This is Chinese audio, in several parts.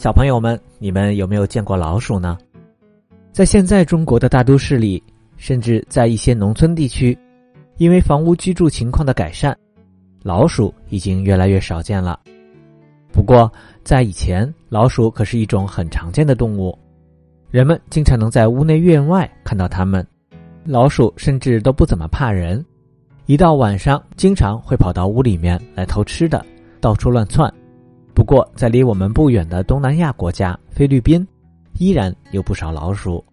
小朋友们，你们有没有见过老鼠呢？在现在中国的大都市里，甚至在一些农村地区，因为房屋居住情况的改善，老鼠已经越来越少见了。不过，在以前，老鼠可是一种很常见的动物，人们经常能在屋内院外看到它们。老鼠甚至都不怎么怕人，一到晚上，经常会跑到屋里面来偷吃的，到处乱窜。不过，在离我们不远的东南亚国家菲律宾，依然有不少老鼠。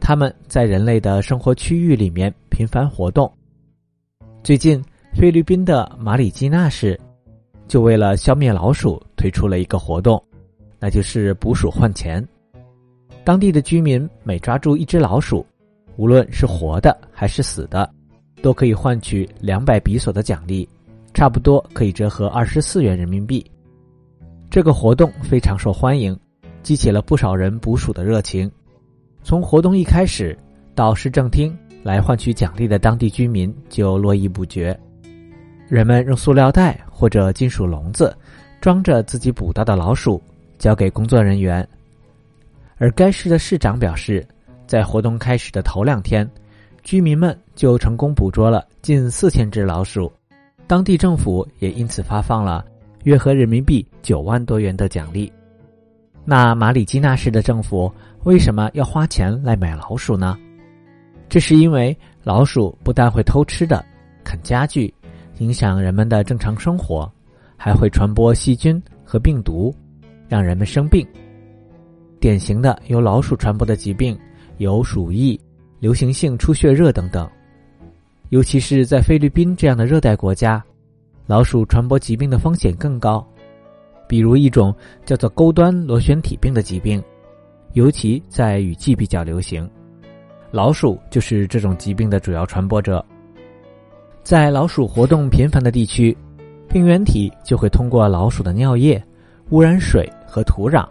它们在人类的生活区域里面频繁活动。最近，菲律宾的马里基纳市就为了消灭老鼠，推出了一个活动，那就是捕鼠换钱。当地的居民每抓住一只老鼠，无论是活的还是死的，都可以换取两百比索的奖励，差不多可以折合二十四元人民币。这个活动非常受欢迎，激起了不少人捕鼠的热情。从活动一开始，到市政厅来换取奖励的当地居民就络绎不绝。人们用塑料袋或者金属笼子装着自己捕到的老鼠，交给工作人员。而该市的市长表示，在活动开始的头两天，居民们就成功捕捉了近四千只老鼠，当地政府也因此发放了。约合人民币九万多元的奖励，那马里基纳市的政府为什么要花钱来买老鼠呢？这是因为老鼠不但会偷吃的、啃家具，影响人们的正常生活，还会传播细菌和病毒，让人们生病。典型的由老鼠传播的疾病有鼠疫、流行性出血热等等，尤其是在菲律宾这样的热带国家。老鼠传播疾病的风险更高，比如一种叫做钩端螺旋体病的疾病，尤其在雨季比较流行。老鼠就是这种疾病的主要传播者。在老鼠活动频繁的地区，病原体就会通过老鼠的尿液污染水和土壤，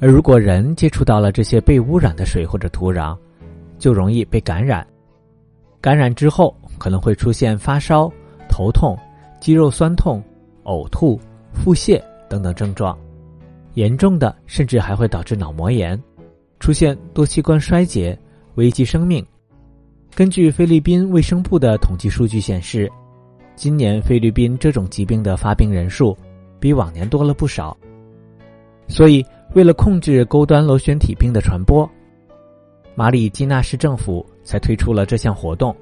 而如果人接触到了这些被污染的水或者土壤，就容易被感染。感染之后可能会出现发烧、头痛。肌肉酸痛、呕吐、腹泻等等症状，严重的甚至还会导致脑膜炎，出现多器官衰竭，危及生命。根据菲律宾卫生部的统计数据显示，今年菲律宾这种疾病的发病人数比往年多了不少。所以，为了控制钩端螺旋体病的传播，马里基纳市政府才推出了这项活动。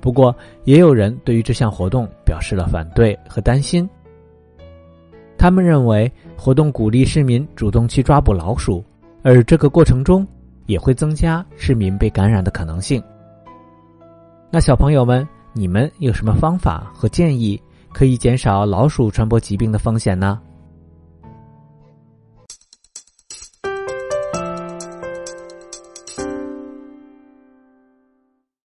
不过，也有人对于这项活动表示了反对和担心。他们认为，活动鼓励市民主动去抓捕老鼠，而这个过程中也会增加市民被感染的可能性。那小朋友们，你们有什么方法和建议可以减少老鼠传播疾病的风险呢？